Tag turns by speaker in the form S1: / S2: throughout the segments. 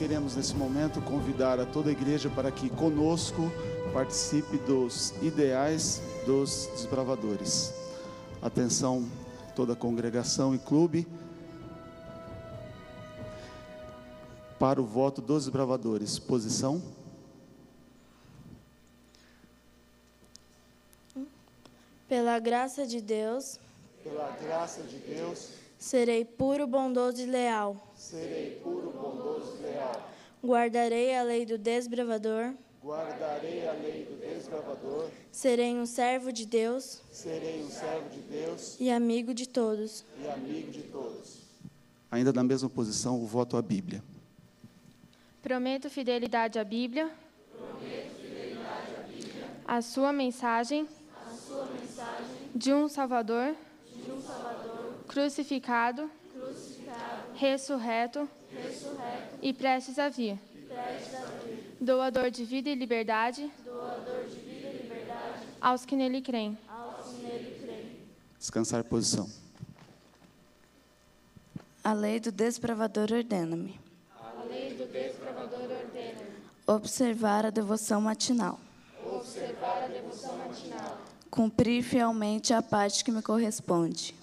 S1: queremos nesse momento convidar a toda a igreja para que conosco participe dos ideais dos desbravadores. Atenção, toda a congregação e clube, para o voto dos desbravadores. Posição.
S2: Pela graça de Deus,
S1: Pela graça de Deus,
S2: serei puro, bondoso e leal.
S1: serei puro, bondoso e leal.
S2: Guardarei a lei do desbravador.
S1: Guardarei a lei do desbravador,
S2: Serei um servo de Deus
S1: serei um servo de Deus
S2: e amigo de todos.
S1: e amigo de todos. Ainda na mesma posição, o voto à Bíblia.
S3: Prometo fidelidade à Bíblia. A sua mensagem. De um Salvador. Crucificado. Ressurreto. E prestes a vir. Doador de vida e liberdade. Aos que nele creem.
S1: Descansar posição.
S4: A lei do desbravador ordena-me. Observar a devoção matinal. Cumprir fielmente a parte que me corresponde.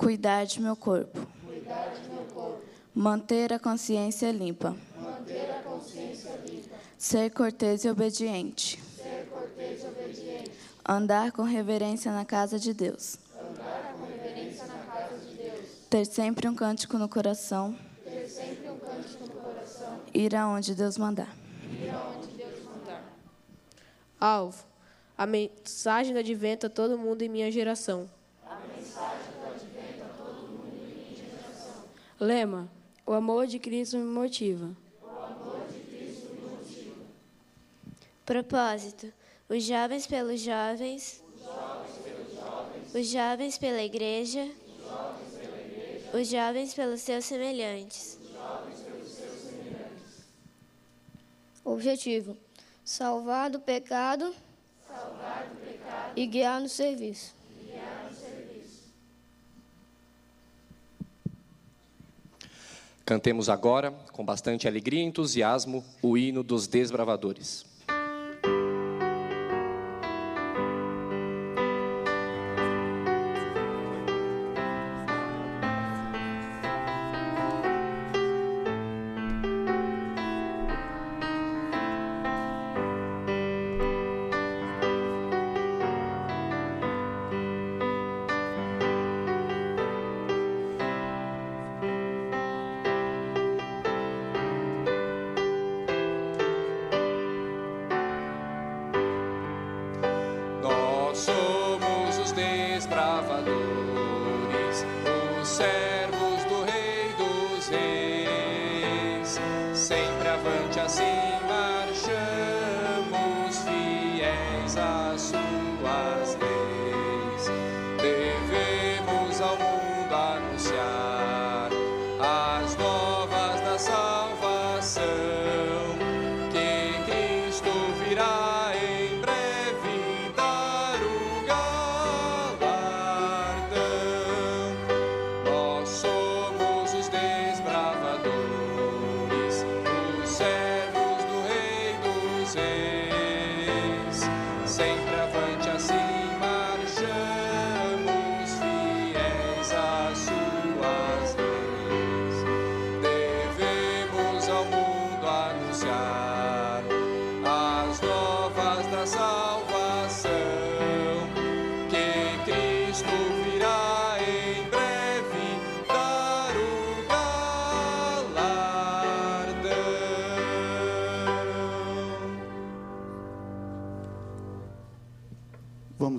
S4: Cuidar de meu corpo. Manter a consciência limpa. Ser cortês e obediente. Andar com reverência na casa de Deus. Ter sempre um cântico no coração. Ir aonde Deus mandar.
S5: Alvo. A mensagem do advento a todo mundo em minha geração.
S6: Lema: O amor de Cristo me motiva.
S7: Propósito: os jovens pelos jovens, os jovens pela igreja, os jovens pelos seus semelhantes.
S8: Objetivo: salvar do pecado, e guiar no serviço.
S9: Cantemos agora, com bastante alegria e entusiasmo, o hino dos desbravadores.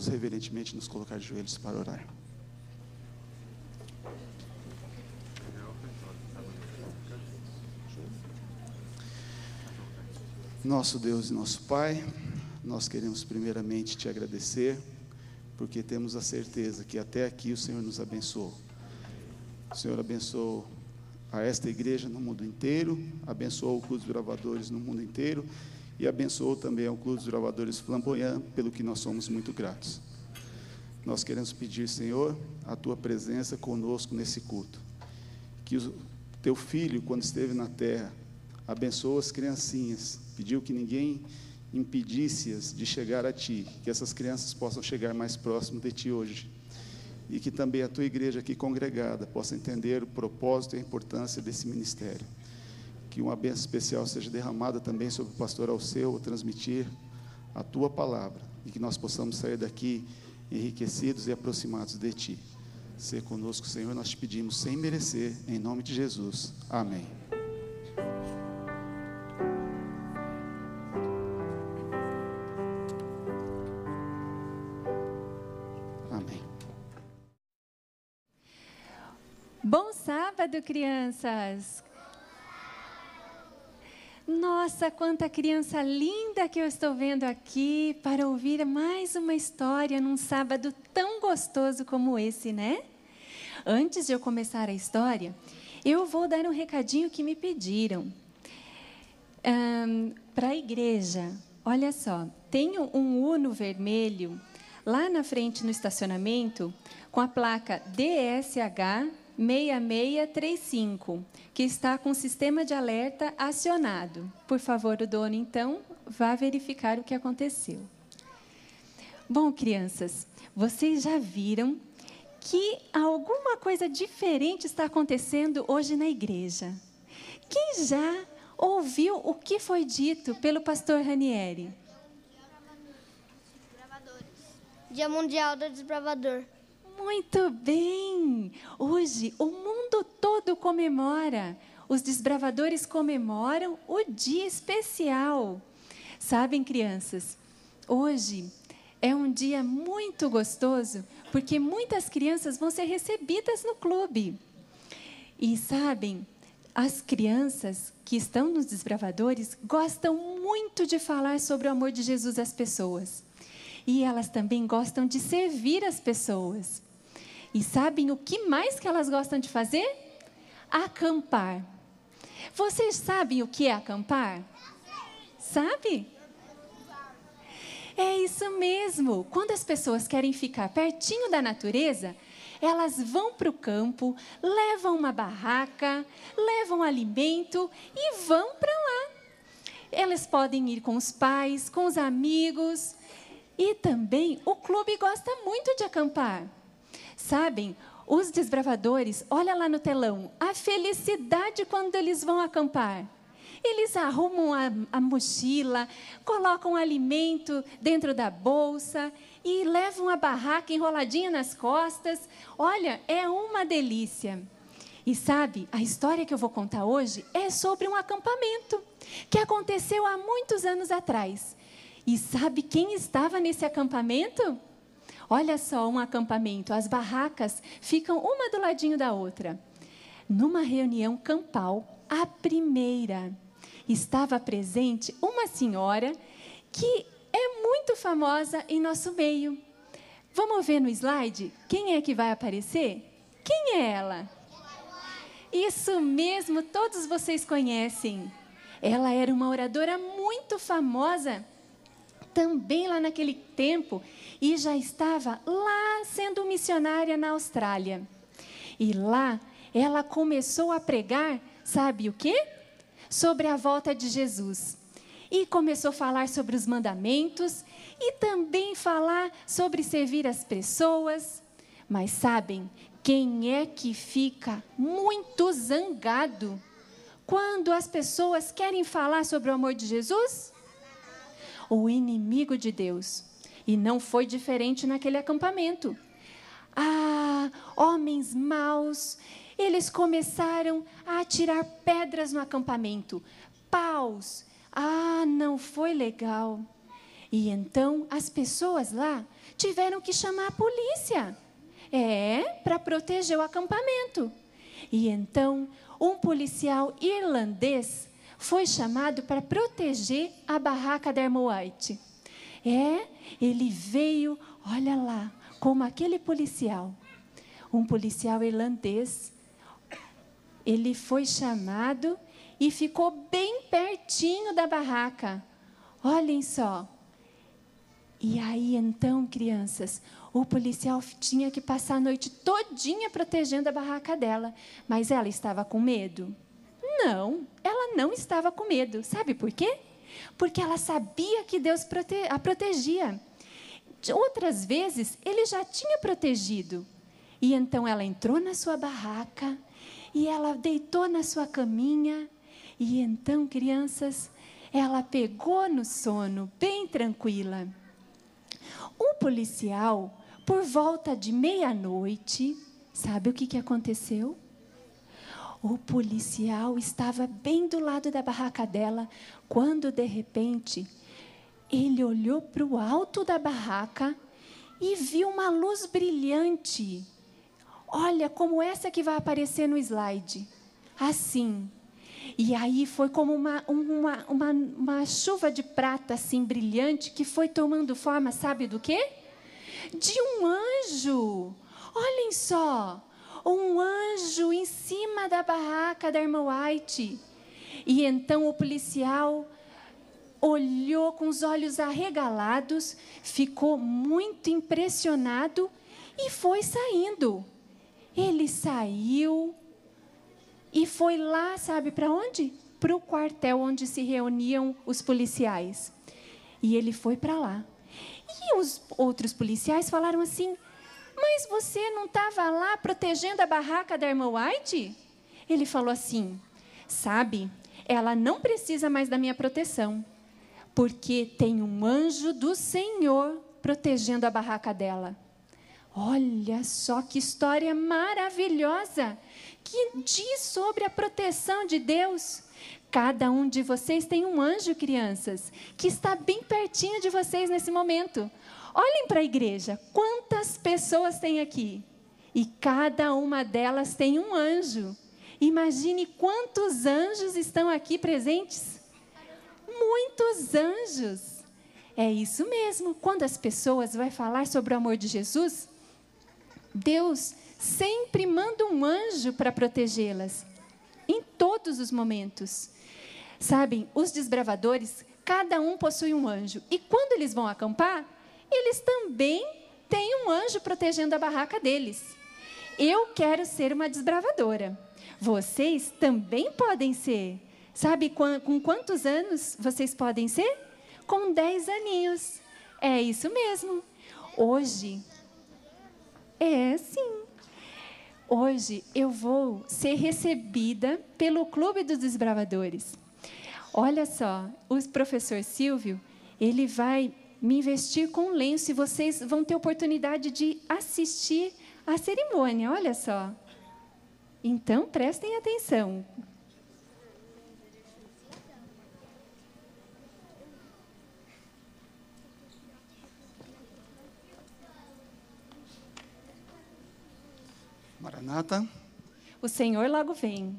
S1: Vamos reverentemente nos colocar de joelhos para orar. Nosso Deus e nosso Pai, nós queremos primeiramente te agradecer, porque temos a certeza que até aqui o Senhor nos abençoou. O Senhor abençoou a esta igreja no mundo inteiro, abençoou o Clube dos Gravadores no mundo inteiro e abençoou também ao Clube dos Gravadores Flamboyant, pelo que nós somos muito gratos. Nós queremos pedir, Senhor, a tua presença conosco nesse culto. Que os- Teu filho, quando esteve na terra, abençoou as criancinhas, pediu que ninguém impedisse-as de chegar a ti, que essas crianças possam chegar mais próximo de ti hoje. E que também a tua igreja aqui congregada possa entender o propósito e a importância desse ministério. Que uma bênção especial seja derramada também sobre o pastor Alceu, transmitir a tua palavra e que nós possamos sair daqui enriquecidos e aproximados de ti. Ser conosco, Senhor, nós te pedimos sem merecer, em nome de Jesus. Amém. Amém.
S10: Bom sábado, crianças! Nossa, quanta criança linda que eu estou vendo aqui para ouvir mais uma história num sábado tão gostoso como esse, né? Antes de eu começar a história, eu vou dar um recadinho que me pediram. Um, para a igreja, olha só, tem um Uno vermelho lá na frente no estacionamento com a placa DSH 6635, que está com o sistema de alerta acionado. Por favor, o dono, então, vá verificar o que aconteceu. Bom, crianças, vocês já viram que alguma coisa diferente está acontecendo hoje na igreja. Quem já ouviu o que foi dito pelo pastor Ranieri?
S8: Dia Mundial do Desbravador.
S10: Muito bem! Hoje o mundo todo comemora. Os desbravadores comemoram o dia especial. Sabem, crianças, hoje é um dia muito gostoso porque muitas crianças vão ser recebidas no clube. E sabem, as crianças que estão nos desbravadores gostam muito de falar sobre o amor de Jesus às pessoas. E elas também gostam de servir as pessoas. E sabem o que mais que elas gostam de fazer? Acampar. Vocês sabem o que é acampar? Sabe? É isso mesmo. Quando as pessoas querem ficar pertinho da natureza, elas vão para o campo, levam uma barraca, levam alimento e vão para lá. Elas podem ir com os pais, com os amigos. E também o clube gosta muito de acampar. Sabem, os desbravadores, olha lá no telão, a felicidade quando eles vão acampar. Eles arrumam a, a mochila, colocam alimento dentro da bolsa e levam a barraca enroladinha nas costas. Olha, é uma delícia. E sabe, a história que eu vou contar hoje é sobre um acampamento que aconteceu há muitos anos atrás. E sabe quem estava nesse acampamento? Olha só um acampamento, as barracas ficam uma do ladinho da outra. Numa reunião campal, a primeira, estava presente uma senhora que é muito famosa em nosso meio. Vamos ver no slide quem é que vai aparecer? Quem é ela? Isso mesmo, todos vocês conhecem. Ela era uma oradora muito famosa também lá naquele tempo e já estava lá sendo missionária na Austrália. E lá ela começou a pregar, sabe o quê? Sobre a volta de Jesus. E começou a falar sobre os mandamentos e também falar sobre servir as pessoas. Mas sabem quem é que fica muito zangado quando as pessoas querem falar sobre o amor de Jesus? O inimigo de Deus. E não foi diferente naquele acampamento. Ah, homens maus, eles começaram a atirar pedras no acampamento, paus. Ah, não foi legal. E então as pessoas lá tiveram que chamar a polícia. É, para proteger o acampamento. E então um policial irlandês foi chamado para proteger a barraca da White. É, ele veio, olha lá, como aquele policial, um policial irlandês. Ele foi chamado e ficou bem pertinho da barraca. Olhem só. E aí então, crianças, O policial tinha que passar a noite todinha protegendo a barraca dela, mas ela estava com medo? Não, ela não estava com medo. Sabe por quê? Porque ela sabia que Deus prote a protegia. Outras vezes ele já tinha protegido. E então ela entrou na sua barraca e ela deitou na sua caminha. E então, crianças, ela pegou no sono, bem tranquila. Um policial, por volta de meia-noite, sabe o que, que aconteceu? O policial estava bem do lado da barraca dela, quando de repente ele olhou para o alto da barraca e viu uma luz brilhante. Olha como essa que vai aparecer no slide. Assim. E aí foi como uma, uma, uma, uma chuva de prata assim brilhante que foi tomando forma, sabe do quê? De um anjo. Olhem só um anjo em cima da barraca da irmã White. E então o policial olhou com os olhos arregalados, ficou muito impressionado e foi saindo. Ele saiu e foi lá, sabe para onde? Para o quartel onde se reuniam os policiais. E ele foi para lá. E os outros policiais falaram assim: mas você não estava lá protegendo a barraca da irmã White? Ele falou assim: Sabe, ela não precisa mais da minha proteção, porque tem um anjo do Senhor protegendo a barraca dela. Olha só que história maravilhosa que diz sobre a proteção de Deus. Cada um de vocês tem um anjo, crianças, que está bem pertinho de vocês nesse momento. Olhem para a igreja, quantas pessoas tem aqui? E cada uma delas tem um anjo. Imagine quantos anjos estão aqui presentes. Muitos anjos. É isso mesmo. Quando as pessoas vão falar sobre o amor de Jesus, Deus sempre manda um anjo para protegê-las, em todos os momentos. Sabem, os desbravadores, cada um possui um anjo. E quando eles vão acampar, eles também têm um anjo protegendo a barraca deles. Eu quero ser uma desbravadora. Vocês também podem ser. Sabe com quantos anos vocês podem ser? Com 10 aninhos. É isso mesmo. Hoje, é sim. Hoje eu vou ser recebida pelo Clube dos Desbravadores. Olha só, o professor Silvio, ele vai me investir com lenço e vocês vão ter oportunidade de assistir a cerimônia. Olha só. Então, prestem atenção.
S1: Maranata.
S10: O Senhor logo vem.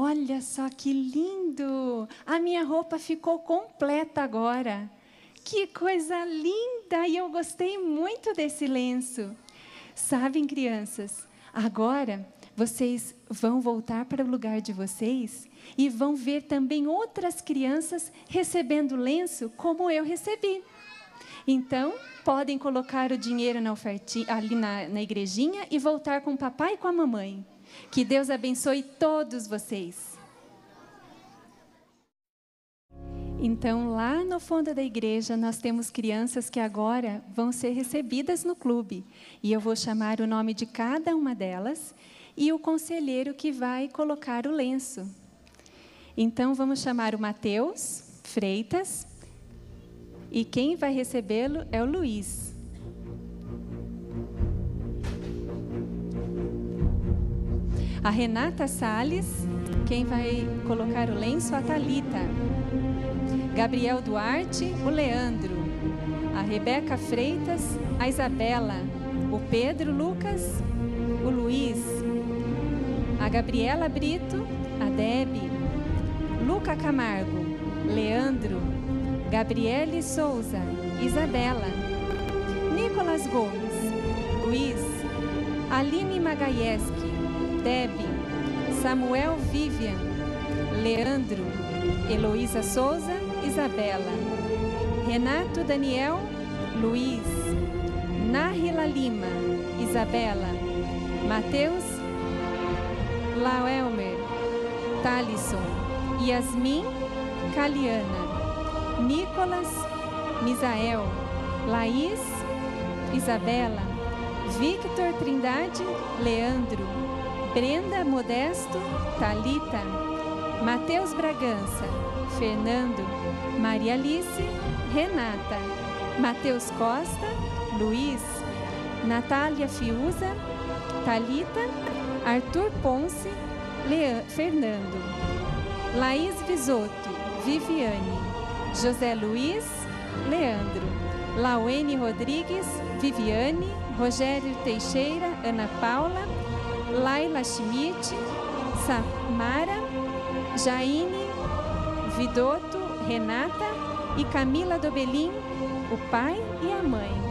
S10: Olha só que lindo! A minha roupa ficou completa agora. Que coisa linda! E eu gostei muito desse lenço. Sabem, crianças, agora vocês vão voltar para o lugar de vocês e vão ver também outras crianças recebendo lenço como eu recebi. Então, podem colocar o dinheiro na ofertinha, ali na, na igrejinha e voltar com o papai e com a mamãe. Que Deus abençoe todos vocês. Então, lá no fundo da igreja, nós temos crianças que agora vão ser recebidas no clube. E eu vou chamar o nome de cada uma delas e o conselheiro que vai colocar o lenço. Então, vamos chamar o Mateus Freitas. E quem vai recebê-lo é o Luiz. A Renata Sales, quem vai colocar o lenço, a Talita. Gabriel Duarte, o Leandro. A Rebeca Freitas, a Isabela. O Pedro Lucas, o Luiz. A Gabriela Brito, a Deb. Luca Camargo. Leandro, Gabriele Souza, Isabela, Nicolas Gomes, Luiz, Aline Magaieski, Deb, Samuel Vivian, Leandro, Heloísa Souza, Isabela, Renato Daniel, Luiz, Nahila Lima, Isabela, Mateus Laelmer, Talisson, Yasmin, Caliana, Nicolas, Misael, Laís, Isabela, Victor Trindade, Leandro, Brenda Modesto, Talita, Mateus Bragança, Fernando, Maria Alice, Renata, Mateus Costa, Luiz, Natália Fiuza, Talita, Arthur Ponce, Fernando, Laís Visoto, Viviane, José Luiz, Leandro, Lauene Rodrigues, Viviane, Rogério Teixeira, Ana Paula, Laila Schmidt, Samara, Jaine, Vidotto, Renata e Camila Dobelin, o pai e a mãe.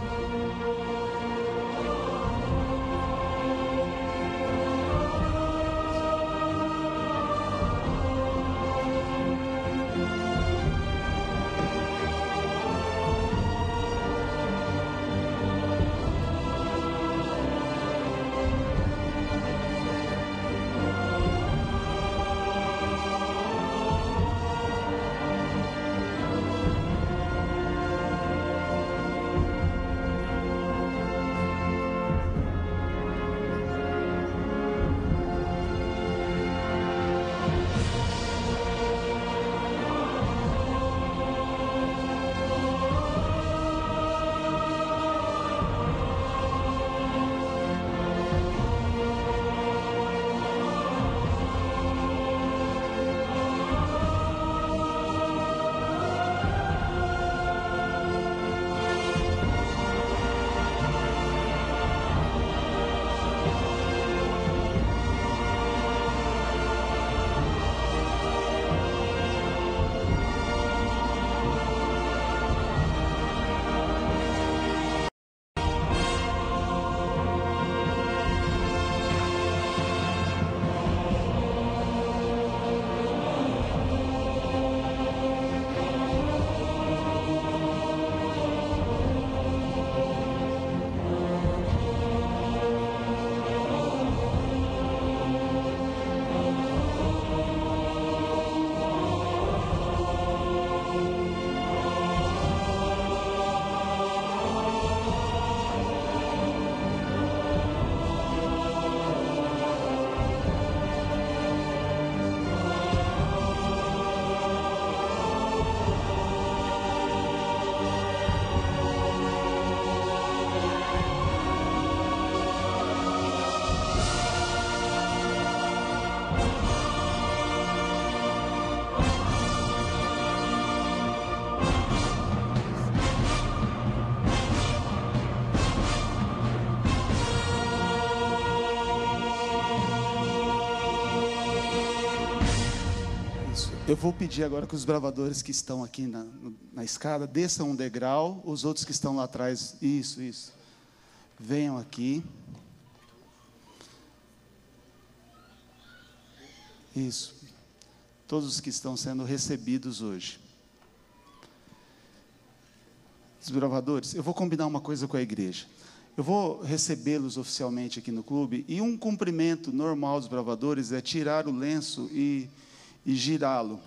S1: Vou pedir agora que os bravadores que estão aqui na, na escada desçam um degrau, os outros que estão lá atrás, isso, isso, venham aqui. Isso. Todos os que estão sendo recebidos hoje. Desbravadores, eu vou combinar uma coisa com a igreja. Eu vou recebê-los oficialmente aqui no clube e um cumprimento normal dos bravadores é tirar o lenço e, e girá-lo.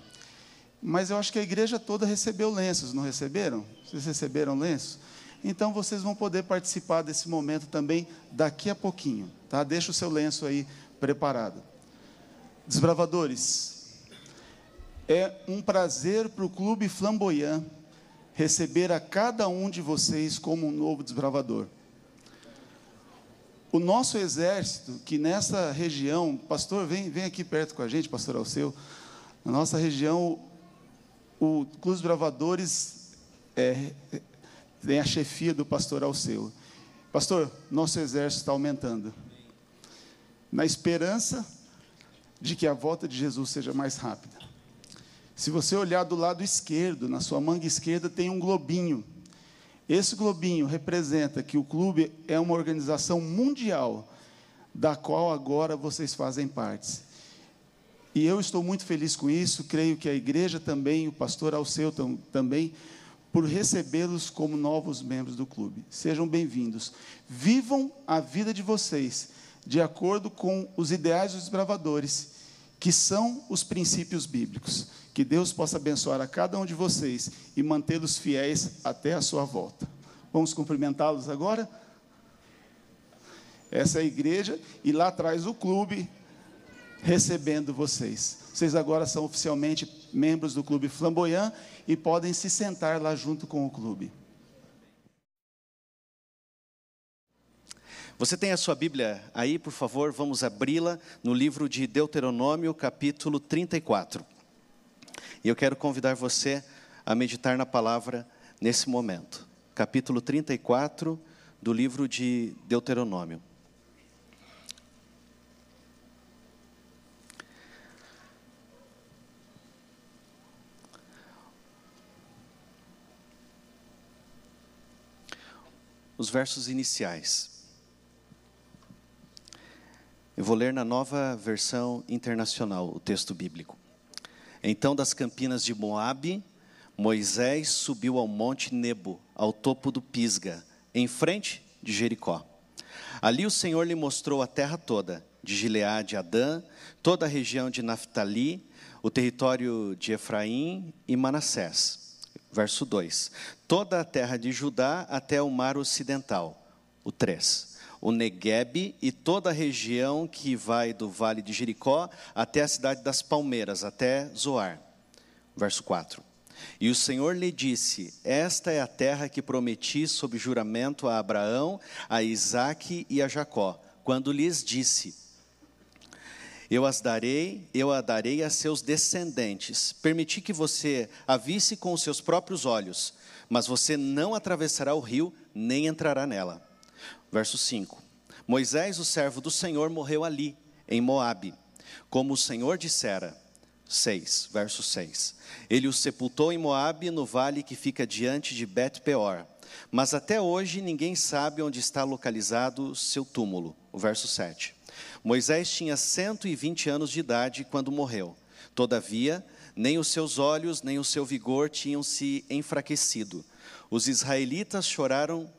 S1: Mas eu acho que a igreja toda recebeu lenços, não receberam? Vocês receberam lenços? Então vocês vão poder participar desse momento também daqui a pouquinho, tá? Deixa o seu lenço aí preparado. Desbravadores, é um prazer para o Clube Flamboyant receber a cada um de vocês como um novo desbravador. O nosso exército, que nessa região, pastor, vem, vem aqui perto com a gente, pastor Alceu, na nossa região, o Clube Bravadores é, tem a chefia do pastor Alceu. Pastor, nosso exército está aumentando. Na esperança de que a volta de Jesus seja mais rápida. Se você olhar do lado esquerdo, na sua manga esquerda tem um globinho. Esse globinho representa que o clube é uma organização mundial, da qual agora vocês fazem parte. E eu estou muito feliz com isso, creio que a igreja também, o pastor Alceu também, por recebê-los como novos membros do clube. Sejam bem-vindos. Vivam a vida de vocês de acordo com os ideais dos desbravadores, que são os princípios bíblicos. Que Deus possa abençoar a cada um de vocês e mantê-los fiéis até a sua volta. Vamos cumprimentá-los agora? Essa é a igreja e lá atrás o clube recebendo vocês. Vocês agora são oficialmente membros do Clube Flamboyant e podem se sentar lá junto com o clube.
S11: Você tem a sua Bíblia aí, por favor, vamos abri-la no livro de Deuteronômio, capítulo 34. E eu quero convidar você a meditar na palavra nesse momento. Capítulo 34 do livro de Deuteronômio. Os versos iniciais. Eu vou ler na nova versão internacional o texto bíblico. Então, das campinas de Moabe, Moisés subiu ao monte Nebo, ao topo do Pisga, em frente de Jericó. Ali o Senhor lhe mostrou a terra toda, de Gileade a Adã, toda a região de Naftali, o território de Efraim e Manassés. Verso 2: Toda a terra de Judá até o mar ocidental. O 3 o Negueb e toda a região que vai do vale de Jericó até a cidade das Palmeiras, até Zoar. Verso 4. E o Senhor lhe disse: Esta é a terra que prometi sob juramento a Abraão, a Isaque e a Jacó, quando lhes disse: Eu as darei, eu a darei a seus descendentes. Permiti que você a visse com os seus próprios olhos, mas você não atravessará o rio, nem entrará nela. Verso 5: Moisés, o servo do Senhor, morreu ali, em Moabe, como o Senhor dissera. 6, verso 6. Ele o sepultou em Moabe, no vale que fica diante de Bet-peor. Mas até hoje ninguém sabe onde está localizado seu túmulo. O verso 7. Moisés tinha 120 anos de idade quando morreu. Todavia, nem os seus olhos, nem o seu vigor tinham se enfraquecido. Os israelitas choraram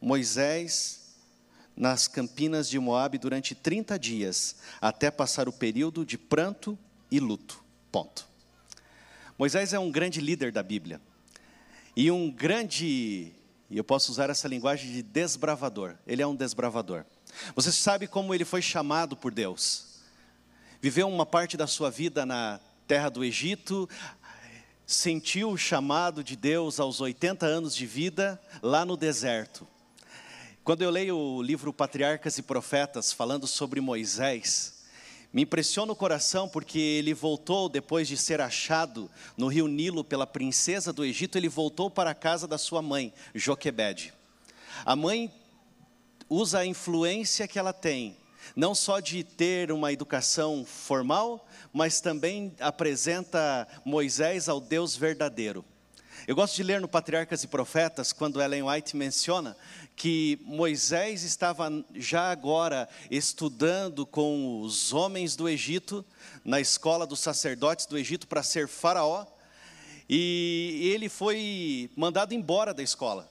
S11: Moisés nas campinas de Moabe durante 30 dias, até passar o período de pranto e luto. Ponto. Moisés é um grande líder da Bíblia. E um grande, e eu posso usar essa linguagem de desbravador. Ele é um desbravador. Você sabe como ele foi chamado por Deus? Viveu uma parte da sua vida na terra do Egito, sentiu o chamado de Deus aos 80 anos de vida lá no deserto. Quando eu leio o livro Patriarcas e Profetas falando sobre Moisés, me impressiona o coração porque ele voltou depois de ser achado no rio Nilo pela princesa do Egito, ele voltou para a casa da sua mãe, Joquebede. A mãe usa a influência que ela tem, não só de ter uma educação formal, mas também apresenta Moisés ao Deus verdadeiro. Eu gosto de ler no Patriarcas e Profetas, quando Ellen White menciona que Moisés estava já agora estudando com os homens do Egito, na escola dos sacerdotes do Egito, para ser faraó, e ele foi mandado embora da escola.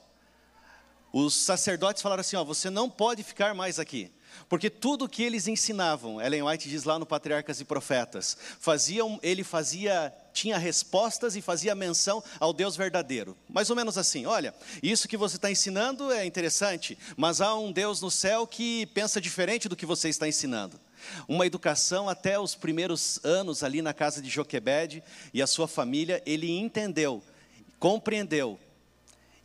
S11: Os sacerdotes falaram assim: ó, você não pode ficar mais aqui. Porque tudo que eles ensinavam, Ellen White diz lá no Patriarcas e Profetas, faziam, ele fazia, tinha respostas e fazia menção ao Deus verdadeiro. Mais ou menos assim: olha, isso que você está ensinando é interessante, mas há um Deus no céu que pensa diferente do que você está ensinando. Uma educação até os primeiros anos ali na casa de Joquebede e a sua família, ele entendeu, compreendeu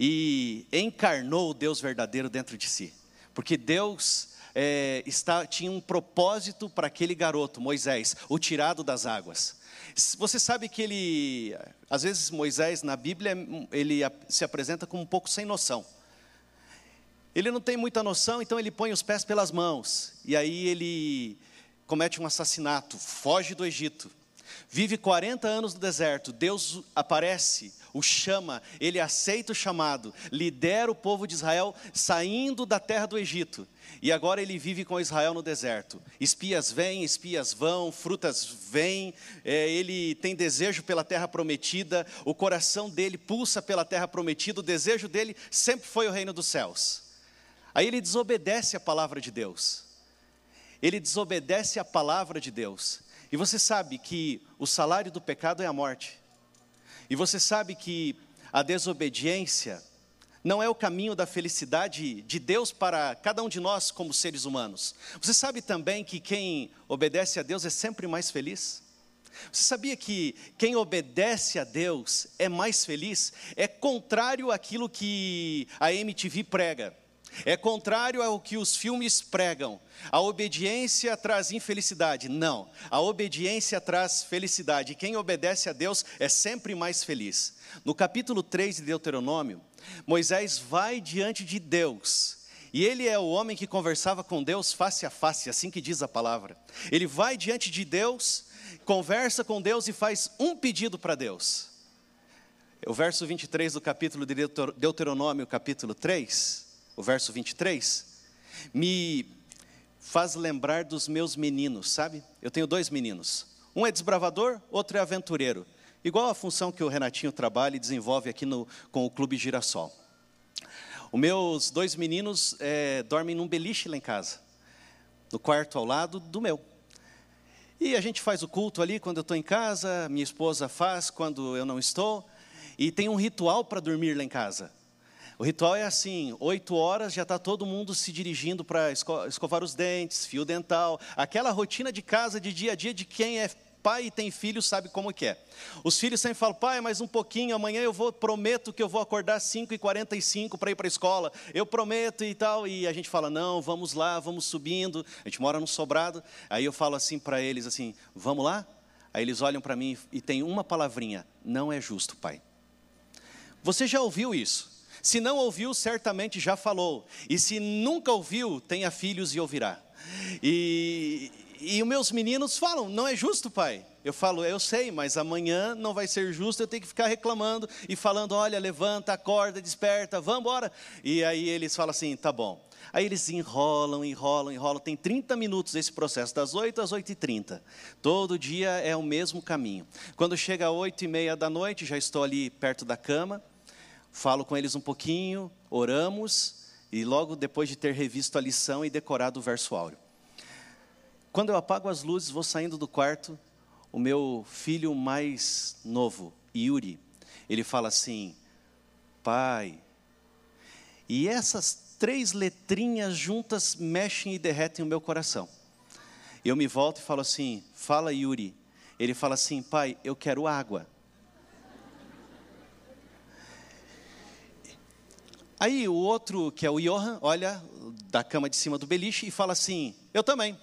S11: e encarnou o Deus verdadeiro dentro de si. Porque Deus é, está, tinha um propósito para aquele garoto, Moisés, o tirado das águas. Você sabe que ele, às vezes Moisés na Bíblia, ele se apresenta como um pouco sem noção. Ele não tem muita noção, então ele põe os pés pelas mãos. E aí ele comete um assassinato, foge do Egito. vive 40 anos no deserto, Deus aparece, o chama, ele aceita o chamado, lidera o povo de Israel saindo da terra do Egito. E agora ele vive com Israel no deserto. Espias vêm, espias vão, frutas vêm, é, ele tem desejo pela terra prometida, o coração dele pulsa pela terra prometida, o desejo dele sempre foi o reino dos céus. Aí ele desobedece a palavra de Deus. Ele desobedece a palavra de Deus. E você sabe que o salário do pecado é a morte. E você sabe que a desobediência não é o caminho da felicidade de Deus para cada um de nós como seres humanos. Você sabe também que quem obedece a Deus é sempre mais feliz? Você sabia que quem obedece a Deus é mais feliz? É contrário àquilo que a MTV prega. É contrário ao que os filmes pregam. A obediência traz infelicidade. Não. A obediência traz felicidade. Quem obedece a Deus é sempre mais feliz. No capítulo 3 de Deuteronômio, Moisés vai diante de Deus. E ele é o homem que conversava com Deus face a face, assim que diz a palavra. Ele vai diante de Deus, conversa com Deus e faz um pedido para Deus. O verso 23 do capítulo de Deuteronômio, capítulo 3, o verso 23, me faz lembrar dos meus meninos, sabe? Eu tenho dois meninos. Um é desbravador, outro é aventureiro. Igual a função que o Renatinho trabalha e desenvolve aqui no, com o Clube Girassol. Os meus dois meninos é, dormem num beliche lá em casa, no quarto ao lado do meu. E a gente faz o culto ali quando eu estou em casa, minha esposa faz quando eu não estou, e tem um ritual para dormir lá em casa. O ritual é assim: oito horas já está todo mundo se dirigindo para escovar os dentes, fio dental, aquela rotina de casa, de dia a dia de quem é pai e tem filho sabe como que é. Os filhos sempre falam, pai, mais um pouquinho, amanhã eu vou, prometo que eu vou acordar 5h45 para ir para a escola, eu prometo e tal, e a gente fala, não, vamos lá, vamos subindo, a gente mora no sobrado, aí eu falo assim para eles, assim, vamos lá? Aí eles olham para mim e tem uma palavrinha, não é justo, pai. Você já ouviu isso? Se não ouviu, certamente já falou. E se nunca ouviu, tenha filhos e ouvirá. E, e os meus meninos falam: não é justo, pai. Eu falo, eu sei, mas amanhã não vai ser justo, eu tenho que ficar reclamando e falando: olha, levanta, acorda, desperta, vamos embora. E aí eles falam assim: tá bom. Aí eles enrolam, enrolam, enrolam. Tem 30 minutos esse processo, das 8 às 8h30. Todo dia é o mesmo caminho. Quando chega às 8 e meia da noite, já estou ali perto da cama, falo com eles um pouquinho, oramos, e logo depois de ter revisto a lição e decorado o verso áureo. Quando eu apago as luzes, vou saindo do quarto, o meu filho mais novo, Yuri, ele fala assim: Pai, e essas três letrinhas juntas mexem e derretem o meu coração. Eu me volto e falo assim: Fala, Yuri. Ele fala assim: Pai, eu quero água. Aí o outro, que é o Johan, olha da cama de cima do beliche e fala assim: Eu também.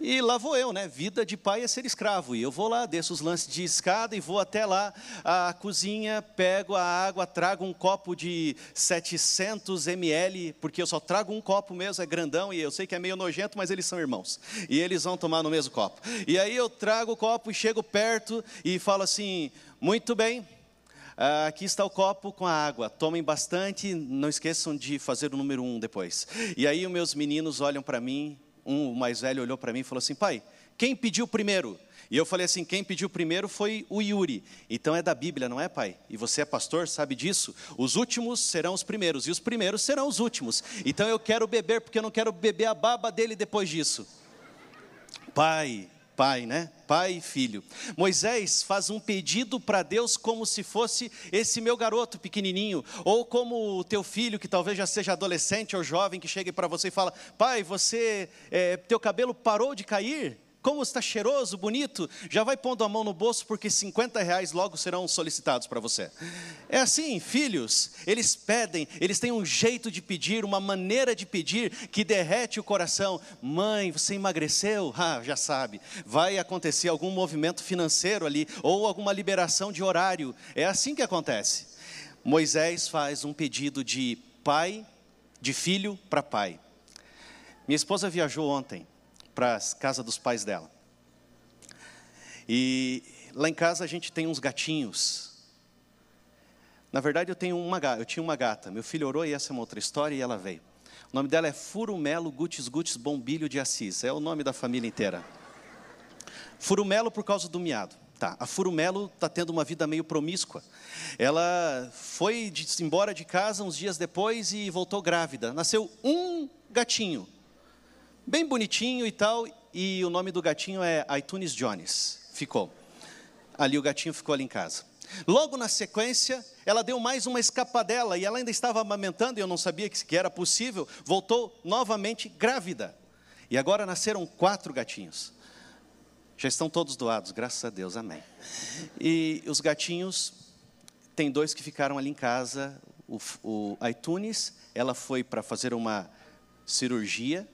S11: E lá vou eu, né? Vida de pai é ser escravo. E eu vou lá, desço os lances de escada e vou até lá a cozinha, pego a água, trago um copo de 700 ml, porque eu só trago um copo mesmo, é grandão e eu sei que é meio nojento, mas eles são irmãos. E eles vão tomar no mesmo copo. E aí eu trago o copo e chego perto e falo assim: muito bem, aqui está o copo com a água, tomem bastante, não esqueçam de fazer o número um depois. E aí os meus meninos olham para mim um o mais velho olhou para mim e falou assim: pai, quem pediu primeiro? E eu falei assim: quem pediu primeiro foi o Yuri. Então é da Bíblia, não é, pai? E você é pastor, sabe disso? Os últimos serão os primeiros, e os primeiros serão os últimos. Então eu quero beber, porque eu não quero beber a baba dele depois disso. Pai, pai, né? Pai e filho. Moisés faz um pedido para Deus como se fosse esse meu garoto pequenininho, ou como o teu filho que talvez já seja adolescente ou jovem que chega para você e fala: Pai, você, é, teu cabelo parou de cair? Como está cheiroso, bonito, já vai pondo a mão no bolso, porque 50 reais logo serão solicitados para você. É assim, filhos, eles pedem, eles têm um jeito de pedir, uma maneira de pedir que derrete o coração. Mãe, você emagreceu? Ah, já sabe, vai acontecer algum movimento financeiro ali, ou alguma liberação de horário. É assim que acontece. Moisés faz um pedido de pai, de filho para pai. Minha esposa viajou ontem para a casa dos pais dela. E lá em casa a gente tem uns gatinhos. Na verdade, eu tenho uma eu tinha uma gata. Meu filho orou e essa é uma outra história e ela veio. O nome dela é Furumelo Gutis Gutis Bombilho de Assis. É o nome da família inteira. Furumelo por causa do miado. Tá, a Furumelo está tendo uma vida meio promíscua. Ela foi de, embora de casa uns dias depois e voltou grávida. Nasceu um gatinho, bem bonitinho e tal, e o nome do gatinho é iTunes Jones. Ficou. Ali o gatinho ficou ali em casa. Logo na sequência, ela deu mais uma escapadela e ela ainda estava amamentando e eu não sabia que era possível. Voltou novamente grávida. E agora nasceram quatro gatinhos. Já estão todos doados, graças a Deus, amém. E os gatinhos, tem dois que ficaram ali em casa. O, o iTunes, ela foi para fazer uma cirurgia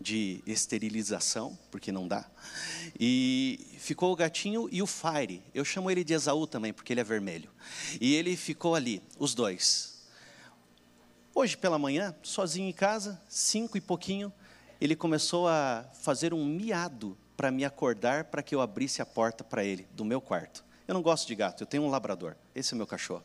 S11: de esterilização, porque não dá. E ficou o gatinho e o Fire. Eu chamo ele de Esaú também, porque ele é vermelho. E ele ficou ali, os dois. Hoje pela manhã, sozinho em casa, cinco e pouquinho, ele começou a fazer um miado para me acordar para que eu abrisse a porta para ele, do meu quarto. Eu não gosto de gato, eu tenho um labrador, esse é meu cachorro.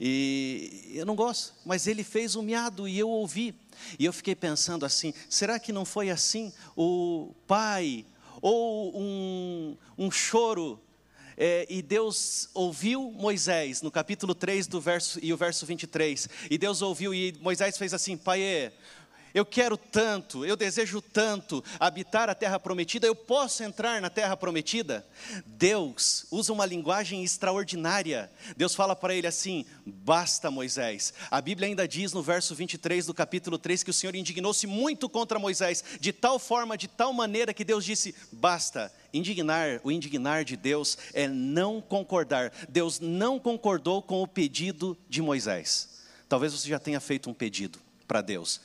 S11: E eu não gosto, mas ele fez um miado e eu ouvi. E eu fiquei pensando assim: será que não foi assim o pai, ou um, um choro é, e Deus ouviu Moisés, no capítulo 3 do verso, e o verso 23. E Deus ouviu, e Moisés fez assim: Pai, eu quero tanto, eu desejo tanto habitar a terra prometida, eu posso entrar na terra prometida? Deus usa uma linguagem extraordinária. Deus fala para ele assim: basta, Moisés. A Bíblia ainda diz no verso 23 do capítulo 3 que o Senhor indignou-se muito contra Moisés, de tal forma, de tal maneira que Deus disse: basta. Indignar, o indignar de Deus é não concordar. Deus não concordou com o pedido de Moisés. Talvez você já tenha feito um pedido para Deus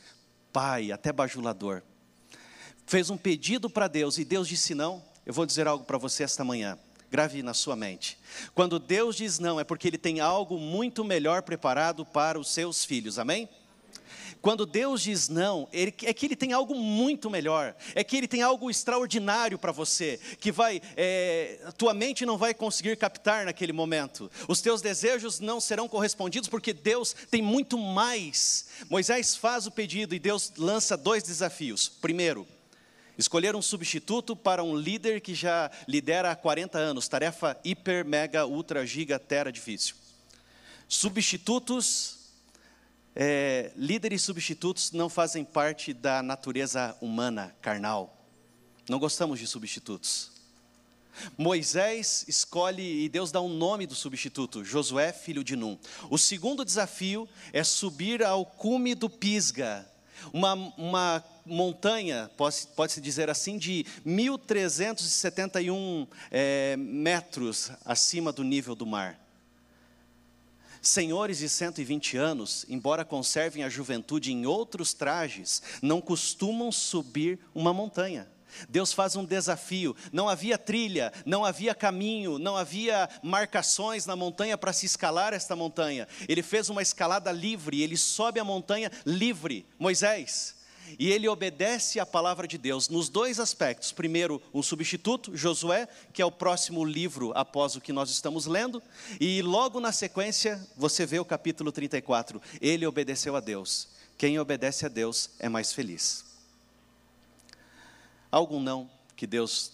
S11: pai, até bajulador, fez um pedido para Deus e Deus disse não, eu vou dizer algo para você esta manhã. Grave na sua mente. Quando Deus diz não, é porque Ele tem algo muito melhor preparado para os seus filhos, amém? Quando Deus diz não, ele, é que Ele tem algo muito melhor, é que Ele tem algo extraordinário para você, que vai, é, tua mente não vai conseguir captar naquele momento, os teus desejos não serão correspondidos, porque Deus tem muito mais. Moisés faz o pedido e Deus lança dois desafios. Primeiro, escolher um substituto para um líder que já lidera há 40 anos, tarefa hiper, mega, ultra, giga, tera difícil. Substitutos é, líderes substitutos não fazem parte da natureza humana, carnal. Não gostamos de substitutos. Moisés escolhe e Deus dá um nome do substituto, Josué, filho de Num. O segundo desafio é subir ao cume do Pisga, uma, uma montanha, pode-se pode dizer assim, de 1.371 é, metros acima do nível do mar. Senhores de 120 anos, embora conservem a juventude em outros trajes, não costumam subir uma montanha. Deus faz um desafio. Não havia trilha, não havia caminho, não havia marcações na montanha para se escalar esta montanha. Ele fez uma escalada livre, ele sobe a montanha livre. Moisés, e ele obedece à palavra de Deus nos dois aspectos. Primeiro, um substituto, Josué, que é o próximo livro após o que nós estamos lendo, e logo na sequência, você vê o capítulo 34. Ele obedeceu a Deus. Quem obedece a Deus é mais feliz. Algum não que Deus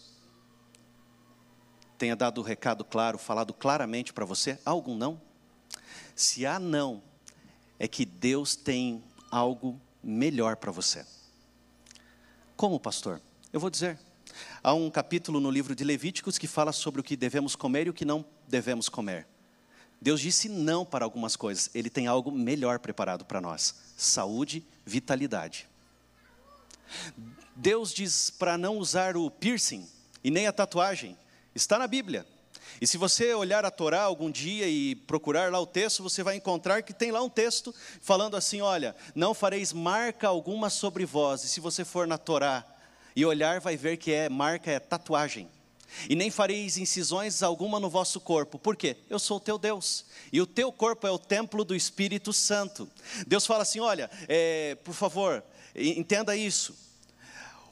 S11: tenha dado o recado claro, falado claramente para você? Algum não? Se há não, é que Deus tem algo melhor para você. Como, pastor? Eu vou dizer. Há um capítulo no livro de Levíticos que fala sobre o que devemos comer e o que não devemos comer. Deus disse não para algumas coisas, Ele tem algo melhor preparado para nós: saúde, vitalidade. Deus diz para não usar o piercing e nem a tatuagem, está na Bíblia. E se você olhar a Torá algum dia e procurar lá o texto, você vai encontrar que tem lá um texto falando assim: olha, não fareis marca alguma sobre vós. E se você for na Torá e olhar, vai ver que é marca, é tatuagem. E nem fareis incisões alguma no vosso corpo. Por quê? Eu sou o teu Deus. E o teu corpo é o templo do Espírito Santo. Deus fala assim: olha, é, por favor, entenda isso.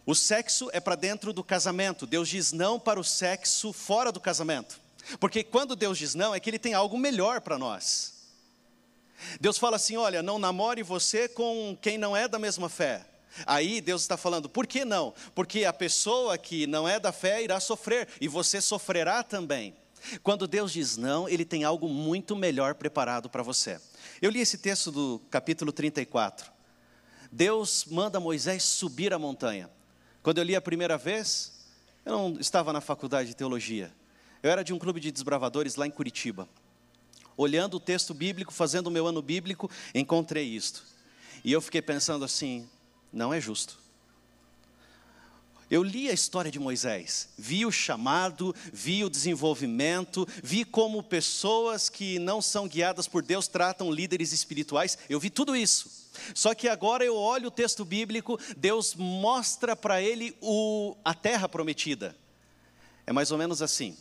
S11: O sexo é para dentro do casamento. Deus diz não para o sexo fora do casamento. Porque quando Deus diz não, é que Ele tem algo melhor para nós. Deus fala assim: olha, não namore você com quem não é da mesma fé. Aí Deus está falando, por que não? Porque a pessoa que não é da fé irá sofrer, e você sofrerá também. Quando Deus diz não, Ele tem algo muito melhor preparado para você. Eu li esse texto do capítulo 34. Deus manda Moisés subir a montanha. Quando eu li a primeira vez, eu não estava na faculdade de teologia. Eu era de um clube de desbravadores lá em Curitiba. Olhando o texto bíblico, fazendo o meu ano bíblico, encontrei isto. E eu fiquei pensando assim: não é justo. Eu li a história de Moisés, vi o chamado, vi o desenvolvimento, vi como pessoas que não são guiadas por Deus tratam líderes espirituais, eu vi tudo isso. Só que agora eu olho o texto bíblico, Deus mostra para ele o, a terra prometida. É mais ou menos assim.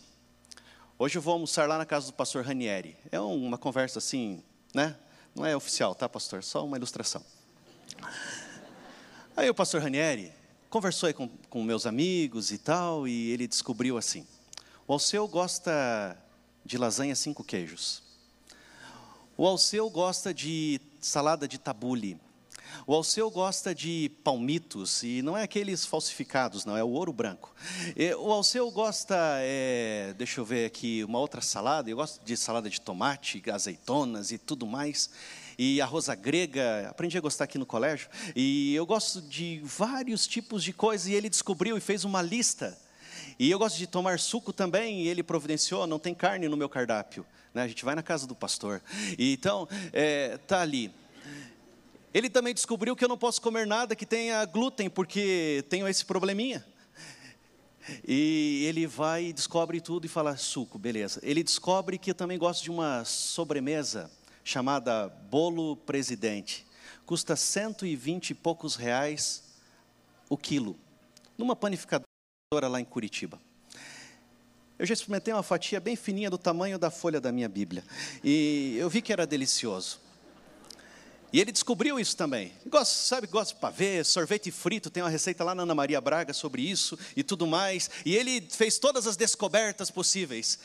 S11: Hoje eu vou almoçar lá na casa do pastor Ranieri. É uma conversa assim, né? Não é oficial, tá, pastor? Só uma ilustração. Aí o pastor Ranieri conversou aí com, com meus amigos e tal, e ele descobriu assim: o Alceu gosta de lasanha cinco queijos. O Alceu gosta de salada de tabule. O Alceu gosta de palmitos, e não é aqueles falsificados, não, é o ouro branco. O Alceu gosta, é, deixa eu ver aqui, uma outra salada, eu gosto de salada de tomate, azeitonas e tudo mais e arroz grega, aprendi a gostar aqui no colégio, e eu gosto de vários tipos de coisas, e ele descobriu e fez uma lista. E eu gosto de tomar suco também, e ele providenciou, não tem carne no meu cardápio. Né? A gente vai na casa do pastor. E, então, é, tá ali. Ele também descobriu que eu não posso comer nada que tenha glúten, porque tenho esse probleminha. E ele vai e descobre tudo e fala: suco, beleza. Ele descobre que eu também gosto de uma sobremesa chamada Bolo Presidente. Custa 120 e poucos reais o quilo, numa panificadora lá em Curitiba. Eu já experimentei uma fatia bem fininha do tamanho da folha da minha Bíblia. E eu vi que era delicioso. E ele descobriu isso também. Gosta, sabe, gosta de pavê, sorvete frito, tem uma receita lá na Ana Maria Braga sobre isso e tudo mais. E ele fez todas as descobertas possíveis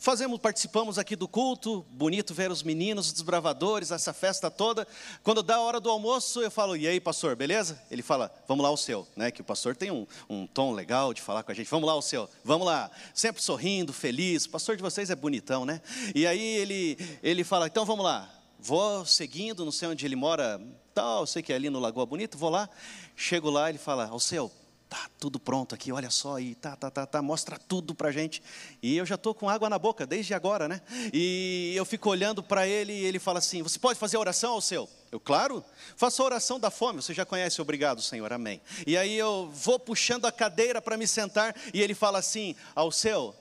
S11: Fazemos, participamos aqui do culto, bonito ver os meninos, os desbravadores, essa festa toda. Quando dá a hora do almoço, eu falo, e aí, pastor, beleza? Ele fala, vamos lá o seu, né? Que o pastor tem um, um tom legal de falar com a gente, vamos lá o seu, vamos lá. Sempre sorrindo, feliz, o pastor de vocês é bonitão, né? E aí ele, ele fala, então vamos lá. Vou seguindo, não sei onde ele mora, tal, sei que é ali no Lagoa Bonito, vou lá. Chego lá, ele fala, ao seu, tá tudo pronto aqui, olha só, e tá, tá, tá, tá, mostra tudo para gente. E eu já estou com água na boca desde agora, né? E eu fico olhando para ele e ele fala assim: Você pode fazer oração ao seu? Eu, claro, faço a oração da fome, você já conhece, obrigado, Senhor, amém. E aí eu vou puxando a cadeira para me sentar e ele fala assim: Ao seu,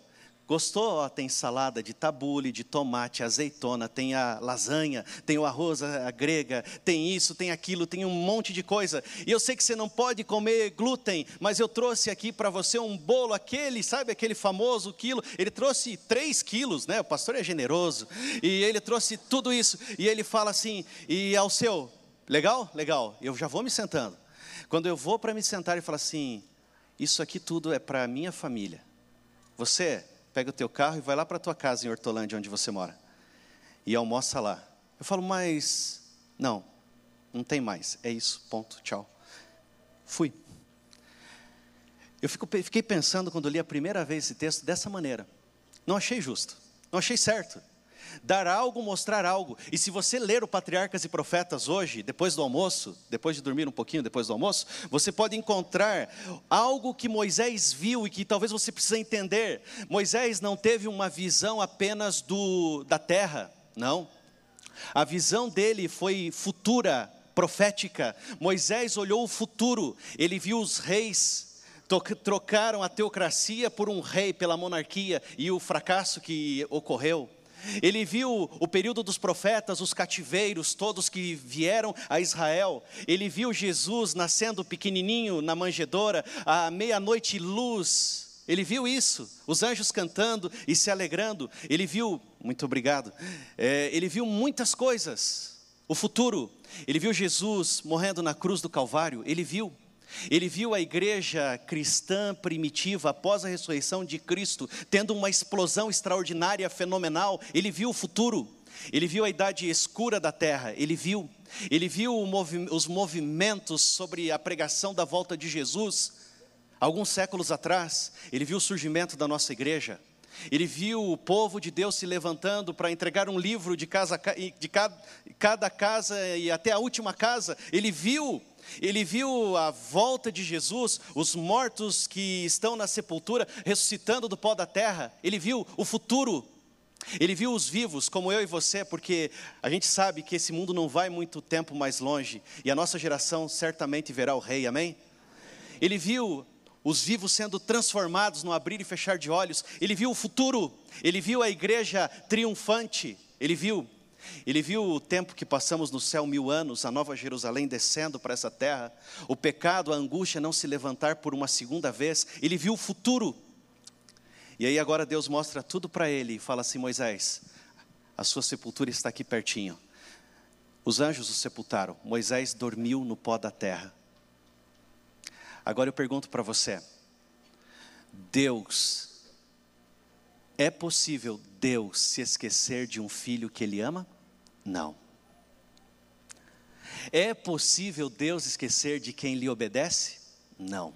S11: Gostou? Ó, tem salada de tabule, de tomate, azeitona, tem a lasanha, tem o arroz a, grega, tem isso, tem aquilo, tem um monte de coisa. E eu sei que você não pode comer glúten, mas eu trouxe aqui para você um bolo, aquele, sabe, aquele famoso quilo. Ele trouxe três quilos, né? O pastor é generoso. E ele trouxe tudo isso. E ele fala assim, e ao seu, legal? Legal. Eu já vou me sentando. Quando eu vou para me sentar, ele fala assim, isso aqui tudo é para a minha família. Você pega o teu carro e vai lá para a tua casa em Hortolândia, onde você mora, e almoça lá. Eu falo, mas não, não tem mais, é isso, ponto, tchau. Fui. Eu fico, fiquei pensando quando li a primeira vez esse texto dessa maneira. Não achei justo, não achei certo dar algo, mostrar algo. E se você ler o Patriarcas e Profetas hoje, depois do almoço, depois de dormir um pouquinho depois do almoço, você pode encontrar algo que Moisés viu e que talvez você precise entender. Moisés não teve uma visão apenas do da terra, não. A visão dele foi futura, profética. Moisés olhou o futuro, ele viu os reis trocaram a teocracia por um rei, pela monarquia e o fracasso que ocorreu. Ele viu o período dos profetas, os cativeiros, todos que vieram a Israel. Ele viu Jesus nascendo pequenininho na manjedoura, à meia-noite luz. Ele viu isso, os anjos cantando e se alegrando. Ele viu, muito obrigado, é, ele viu muitas coisas. O futuro, ele viu Jesus morrendo na cruz do Calvário, ele viu. Ele viu a igreja cristã primitiva, após a ressurreição de Cristo, tendo uma explosão extraordinária, fenomenal. Ele viu o futuro, ele viu a idade escura da terra, ele viu. Ele viu os movimentos sobre a pregação da volta de Jesus, alguns séculos atrás. Ele viu o surgimento da nossa igreja. Ele viu o povo de Deus se levantando para entregar um livro de, casa, de cada, casa e até a última casa. Ele viu ele viu a volta de Jesus, os mortos que estão na sepultura ressuscitando do pó da terra. Ele viu o futuro. Ele viu os vivos, como eu e você, porque a gente sabe que esse mundo não vai muito tempo mais longe e a nossa geração certamente verá o Rei, amém? Ele viu os vivos sendo transformados no abrir e fechar de olhos, ele viu o futuro, ele viu a igreja triunfante, ele viu, ele viu o tempo que passamos no céu mil anos, a nova Jerusalém descendo para essa terra, o pecado, a angústia não se levantar por uma segunda vez, ele viu o futuro. E aí agora Deus mostra tudo para ele e fala assim: Moisés, a sua sepultura está aqui pertinho. Os anjos o sepultaram, Moisés dormiu no pó da terra. Agora eu pergunto para você: Deus, é possível Deus se esquecer de um filho que Ele ama? Não. É possível Deus esquecer de quem lhe obedece? Não.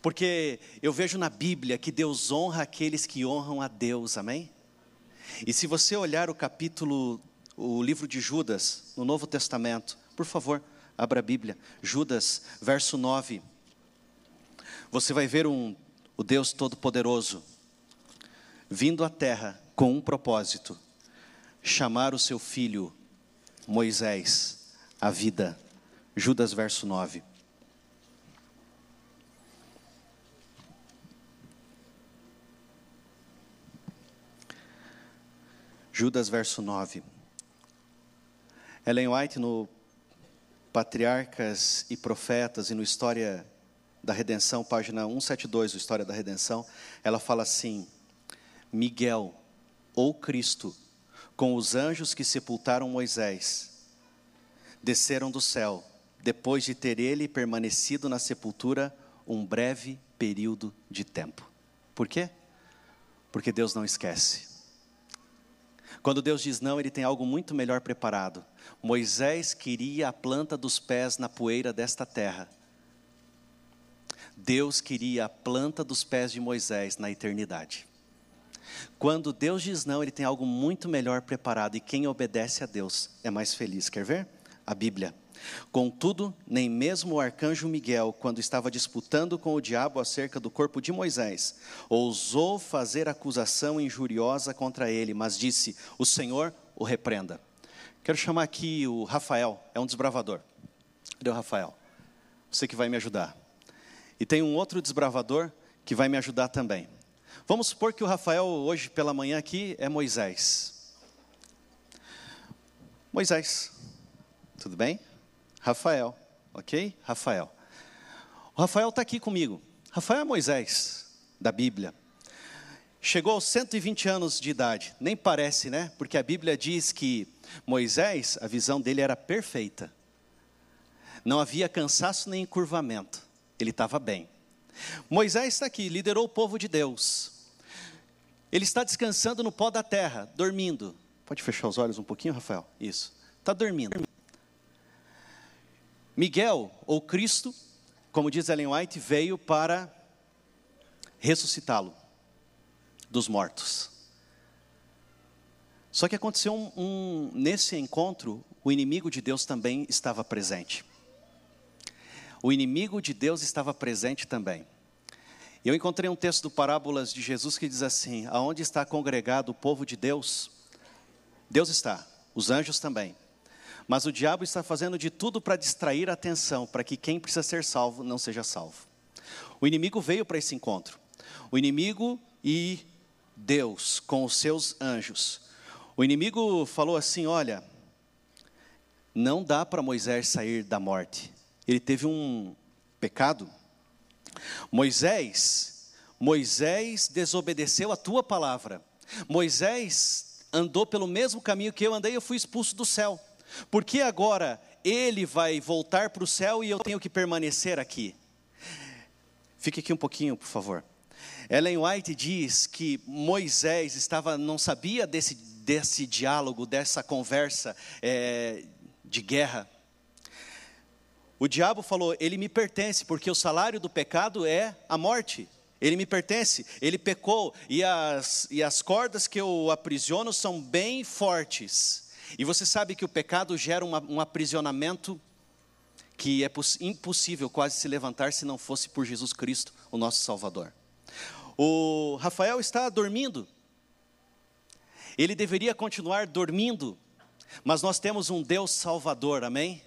S11: Porque eu vejo na Bíblia que Deus honra aqueles que honram a Deus, amém? E se você olhar o capítulo, o livro de Judas, no Novo Testamento, por favor, abra a Bíblia, Judas, verso 9 você vai ver um, o Deus Todo-Poderoso vindo à terra com um propósito: chamar o seu filho Moisés à vida. Judas, verso 9. Judas, verso 9. Ellen White, no Patriarcas e Profetas e no História da Redenção, página 172, do História da Redenção, ela fala assim: Miguel, ou Cristo, com os anjos que sepultaram Moisés, desceram do céu, depois de ter ele permanecido na sepultura um breve período de tempo. Por quê? Porque Deus não esquece. Quando Deus diz não, Ele tem algo muito melhor preparado. Moisés queria a planta dos pés na poeira desta terra Deus queria a planta dos pés de Moisés na eternidade. Quando Deus diz não, Ele tem algo muito melhor preparado, e quem obedece a Deus é mais feliz. Quer ver? A Bíblia. Contudo, nem mesmo o arcanjo Miguel, quando estava disputando com o diabo acerca do corpo de Moisés, ousou fazer acusação injuriosa contra ele, mas disse: O Senhor o repreenda. Quero chamar aqui o Rafael, é um desbravador. Cadê o Rafael? Você que vai me ajudar. E tem um outro desbravador que vai me ajudar também. Vamos supor que o Rafael, hoje pela manhã aqui, é Moisés. Moisés, tudo bem? Rafael, ok? Rafael. O Rafael está aqui comigo. Rafael é Moisés, da Bíblia. Chegou aos 120 anos de idade. Nem parece, né? Porque a Bíblia diz que Moisés, a visão dele era perfeita. Não havia cansaço nem encurvamento ele estava bem. Moisés está aqui, liderou o povo de Deus. Ele está descansando no pó da terra, dormindo. Pode fechar os olhos um pouquinho, Rafael? Isso. Está dormindo. Miguel, ou Cristo, como diz Ellen White, veio para ressuscitá-lo dos mortos. Só que aconteceu um, um, nesse encontro, o inimigo de Deus também estava presente o inimigo de Deus estava presente também. Eu encontrei um texto do Parábolas de Jesus que diz assim: Aonde está congregado o povo de Deus? Deus está, os anjos também. Mas o diabo está fazendo de tudo para distrair a atenção, para que quem precisa ser salvo não seja salvo. O inimigo veio para esse encontro. O inimigo e Deus com os seus anjos. O inimigo falou assim: Olha, não dá para Moisés sair da morte ele teve um pecado. Moisés, Moisés desobedeceu a tua palavra. Moisés andou pelo mesmo caminho que eu andei, eu fui expulso do céu. Por que agora ele vai voltar para o céu e eu tenho que permanecer aqui. Fique aqui um pouquinho, por favor. Ellen White diz que Moisés estava, não sabia desse, desse diálogo, dessa conversa é, de guerra. O diabo falou: Ele me pertence, porque o salário do pecado é a morte. Ele me pertence, ele pecou, e as, e as cordas que eu aprisiono são bem fortes. E você sabe que o pecado gera uma, um aprisionamento que é impossível quase se levantar se não fosse por Jesus Cristo, o nosso Salvador. O Rafael está dormindo. Ele deveria continuar dormindo, mas nós temos um Deus Salvador, amém?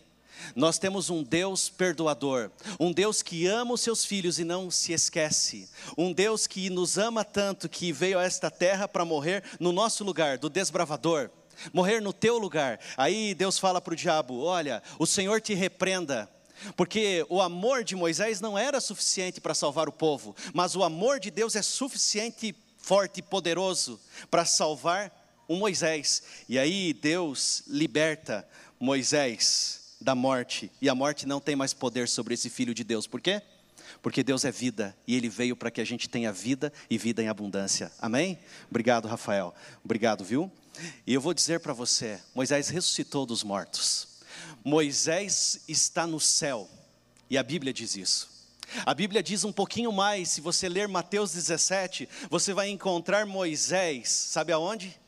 S11: Nós temos um Deus perdoador, um Deus que ama os seus filhos e não se esquece, um Deus que nos ama tanto que veio a esta terra para morrer no nosso lugar, do desbravador, morrer no teu lugar. Aí Deus fala para o diabo: Olha, o Senhor te repreenda. Porque o amor de Moisés não era suficiente para salvar o povo, mas o amor de Deus é suficiente, forte e poderoso para salvar o Moisés. E aí Deus liberta Moisés da morte, e a morte não tem mais poder sobre esse filho de Deus. Por quê? Porque Deus é vida e Ele veio para que a gente tenha vida e vida em abundância. Amém? Obrigado, Rafael. Obrigado, viu? E eu vou dizer para você: Moisés ressuscitou dos mortos. Moisés está no céu, e a Bíblia diz isso. A Bíblia diz um pouquinho mais, se você ler Mateus 17, você vai encontrar Moisés, sabe aonde?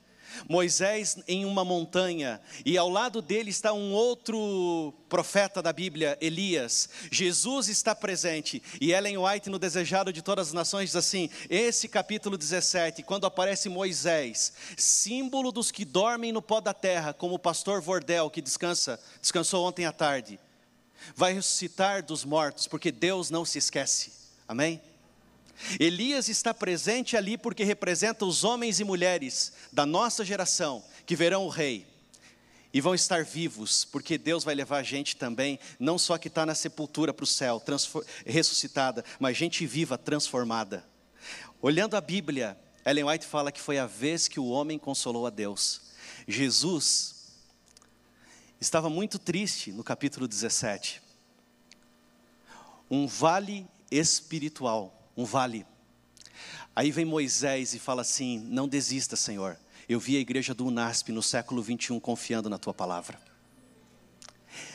S11: Moisés em uma montanha, e ao lado dele está um outro profeta da Bíblia, Elias. Jesus está presente, e Ellen White, no Desejado de Todas as Nações, diz assim: esse capítulo 17, quando aparece Moisés, símbolo dos que dormem no pó da terra, como o pastor Vordel, que descansa, descansou ontem à tarde, vai ressuscitar dos mortos, porque Deus não se esquece. Amém? Elias está presente ali porque representa os homens e mulheres da nossa geração que verão o rei e vão estar vivos, porque Deus vai levar a gente também, não só que está na sepultura para o céu, ressuscitada, mas gente viva, transformada. Olhando a Bíblia, Ellen White fala que foi a vez que o homem consolou a Deus. Jesus estava muito triste no capítulo 17. Um vale espiritual um vale. Aí vem Moisés e fala assim: Não desista, Senhor. Eu vi a igreja do UNASP no século 21 confiando na tua palavra.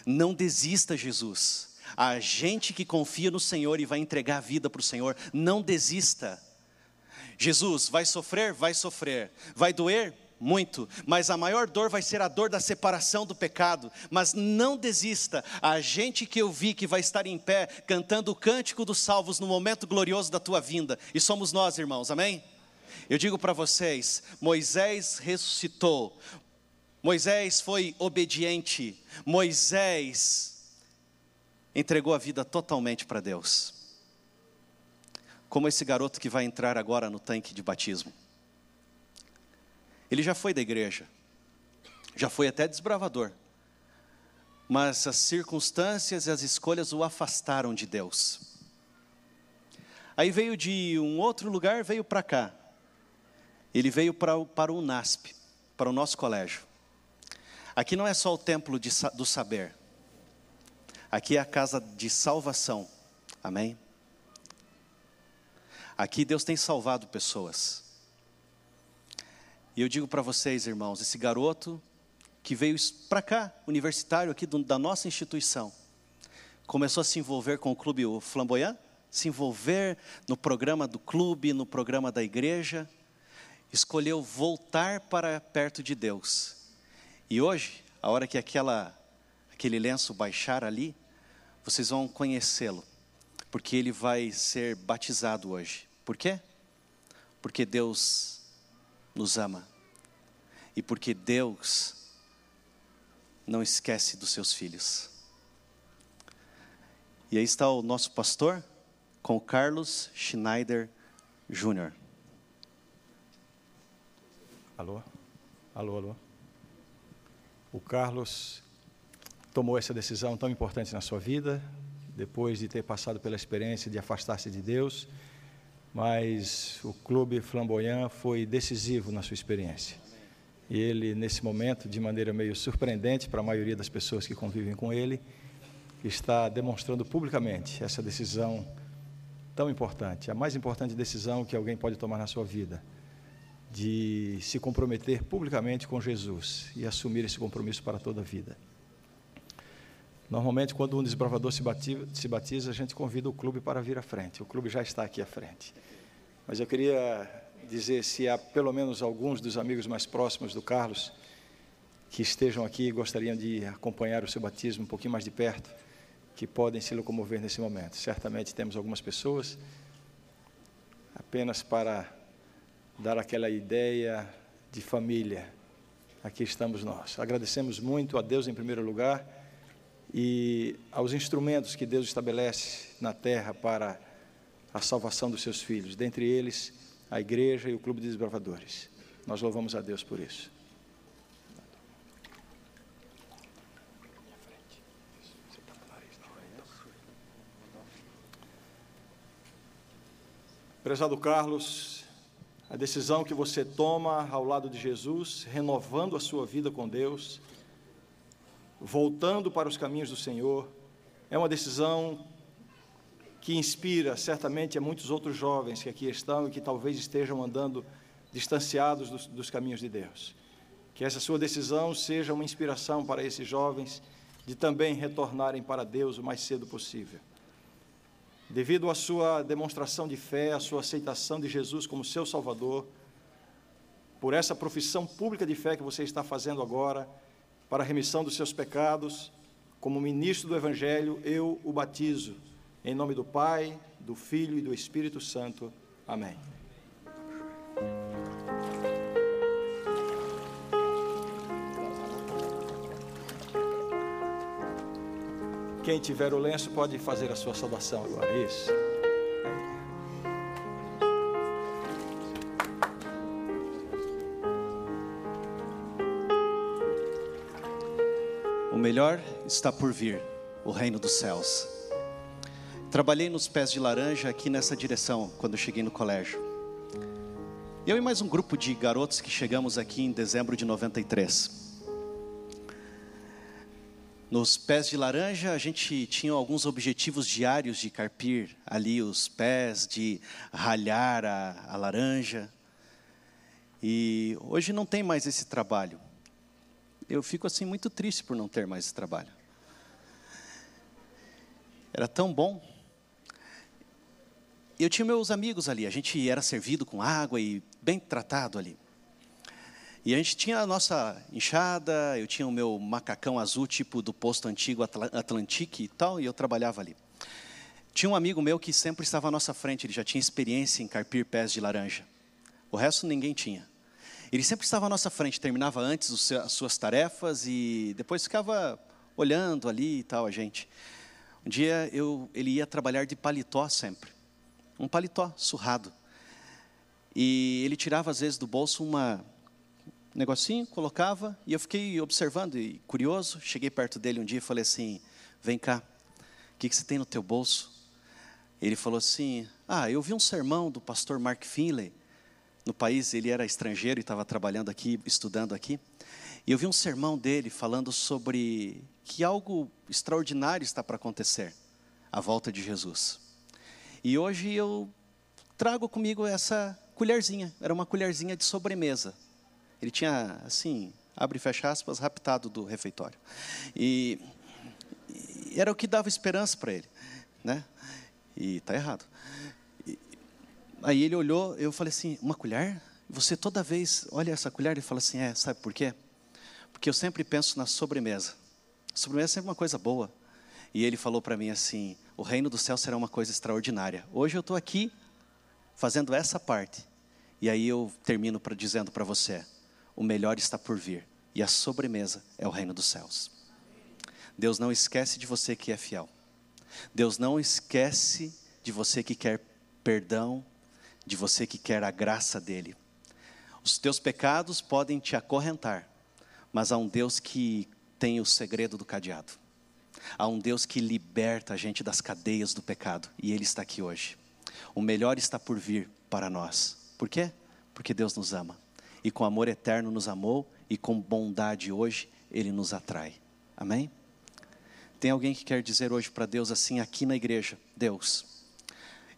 S11: Não desista, Jesus. A gente que confia no Senhor e vai entregar a vida para o Senhor, não desista. Jesus, vai sofrer? Vai sofrer. Vai doer? Muito, mas a maior dor vai ser a dor da separação do pecado. Mas não desista, a gente que eu vi que vai estar em pé cantando o cântico dos salvos no momento glorioso da tua vinda, e somos nós, irmãos, amém? Eu digo para vocês: Moisés ressuscitou, Moisés foi obediente, Moisés entregou a vida totalmente para Deus. Como esse garoto que vai entrar agora no tanque de batismo. Ele já foi da igreja, já foi até desbravador, mas as circunstâncias e as escolhas o afastaram de Deus. Aí veio de um outro lugar, veio para cá. Ele veio para, para o NASP, para o nosso colégio. Aqui não é só o templo de, do saber, aqui é a casa de salvação, amém? Aqui Deus tem salvado pessoas. E eu digo para vocês, irmãos, esse garoto que veio para cá, universitário aqui do, da nossa instituição, começou a se envolver com o clube o Flamboyant, se envolver no programa do clube, no programa da igreja, escolheu voltar para perto de Deus. E hoje, a hora que aquela, aquele lenço baixar ali, vocês vão conhecê-lo, porque ele vai ser batizado hoje. Por quê? Porque Deus nos ama e porque Deus não esquece dos seus filhos. E aí está o nosso pastor com Carlos Schneider Júnior.
S12: Alô? Alô, alô. O Carlos tomou essa decisão tão importante na sua vida, depois de ter passado pela experiência de afastar-se de Deus mas o clube flamboyant foi decisivo na sua experiência. E ele, nesse momento, de maneira meio surpreendente para a maioria das pessoas que convivem com ele, está demonstrando publicamente essa decisão tão importante, a mais importante decisão que alguém pode tomar na sua vida, de se comprometer publicamente com Jesus e assumir esse compromisso para toda a vida. Normalmente, quando um desbravador se batiza, se batiza, a gente convida o clube para vir à frente. O clube já está aqui à frente. Mas eu queria dizer se há pelo menos alguns dos amigos mais próximos do Carlos que estejam aqui e gostariam de acompanhar o seu batismo um pouquinho mais de perto, que podem se locomover nesse momento. Certamente temos algumas pessoas apenas para dar aquela ideia de família. Aqui estamos nós. Agradecemos muito a Deus em primeiro lugar e aos instrumentos que Deus estabelece na terra para a salvação dos seus filhos, dentre eles a igreja e o clube de desbravadores. Nós louvamos a Deus por isso. Prezado Carlos, a decisão que você toma ao lado de Jesus, renovando a sua vida com Deus, voltando para os caminhos do Senhor, é uma decisão que inspira certamente a muitos outros jovens que aqui estão e que talvez estejam andando distanciados dos, dos caminhos de Deus. Que essa sua decisão seja uma inspiração para esses jovens de também retornarem para Deus o mais cedo possível. Devido à sua demonstração de fé, à sua aceitação de Jesus como seu Salvador, por essa profissão pública de fé que você está fazendo agora, para a remissão dos seus pecados, como ministro do Evangelho, eu o batizo em nome do Pai, do Filho e do Espírito Santo. Amém. Quem tiver o lenço pode fazer a sua saudação agora. Isso.
S11: Melhor está por vir, o reino dos céus. Trabalhei nos pés de laranja aqui nessa direção quando cheguei no colégio. Eu e mais um grupo de garotos que chegamos aqui em dezembro de 93. Nos pés de laranja, a gente tinha alguns objetivos diários de carpir ali os pés, de ralhar a, a laranja. E hoje não tem mais esse trabalho. Eu fico assim muito triste por não ter mais esse trabalho. Era tão bom eu tinha meus amigos ali, a gente era servido com água e bem tratado ali. E a gente tinha a nossa enxada, eu tinha o meu macacão azul, tipo do posto antigo Atlantique e tal, e eu trabalhava ali. Tinha um amigo meu que sempre estava à nossa frente, ele já tinha experiência em carpir pés de laranja. O resto ninguém tinha. Ele sempre estava à nossa frente, terminava antes as suas tarefas e depois ficava olhando ali e tal a gente. Um dia eu, ele ia trabalhar de paletó sempre um paletó surrado. E ele tirava às vezes do bolso uma um negocinho, colocava, e eu fiquei observando e curioso. Cheguei perto dele um dia e falei assim: Vem cá, o que, que você tem no teu bolso? Ele falou assim: Ah, eu vi um sermão do pastor Mark Finley. No país, ele era estrangeiro e estava trabalhando aqui, estudando aqui. E eu vi um sermão dele falando sobre que algo extraordinário está para acontecer a volta de Jesus. E hoje eu trago comigo essa colherzinha, era uma colherzinha de sobremesa. Ele tinha, assim, abre e fecha aspas, raptado do refeitório. E, e era o que dava esperança para ele, né? E tá errado. Aí ele olhou, eu falei assim, uma colher? Você toda vez olha essa colher e fala assim, é, sabe por quê? Porque eu sempre penso na sobremesa. A sobremesa é sempre uma coisa boa. E ele falou para mim assim: o reino do céu será uma coisa extraordinária. Hoje eu estou aqui fazendo essa parte. E aí eu termino pra, dizendo para você: o melhor está por vir. E a sobremesa é o reino dos céus. Deus não esquece de você que é fiel. Deus não esquece de você que quer perdão, de você que quer a graça dele. Os teus pecados podem te acorrentar, mas há um Deus que tem o segredo do cadeado. Há um Deus que liberta a gente das cadeias do pecado e Ele está aqui hoje. O melhor está por vir para nós. Por quê? Porque Deus nos ama e com amor eterno nos amou e com bondade hoje Ele nos atrai. Amém? Tem alguém que quer dizer hoje para Deus assim, aqui na igreja: Deus,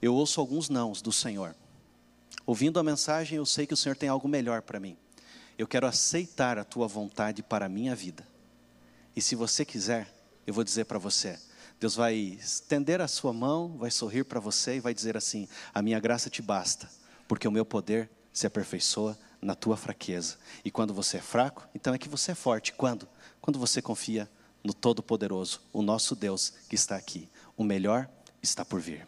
S11: eu ouço alguns nãos do Senhor. Ouvindo a mensagem, eu sei que o Senhor tem algo melhor para mim. Eu quero aceitar a tua vontade para a minha vida. E se você quiser, eu vou dizer para você: Deus vai estender a sua mão, vai sorrir para você e vai dizer assim: A minha graça te basta, porque o meu poder se aperfeiçoa na tua fraqueza. E quando você é fraco, então é que você é forte. Quando? Quando você confia no Todo-Poderoso, o nosso Deus que está aqui. O melhor está por vir.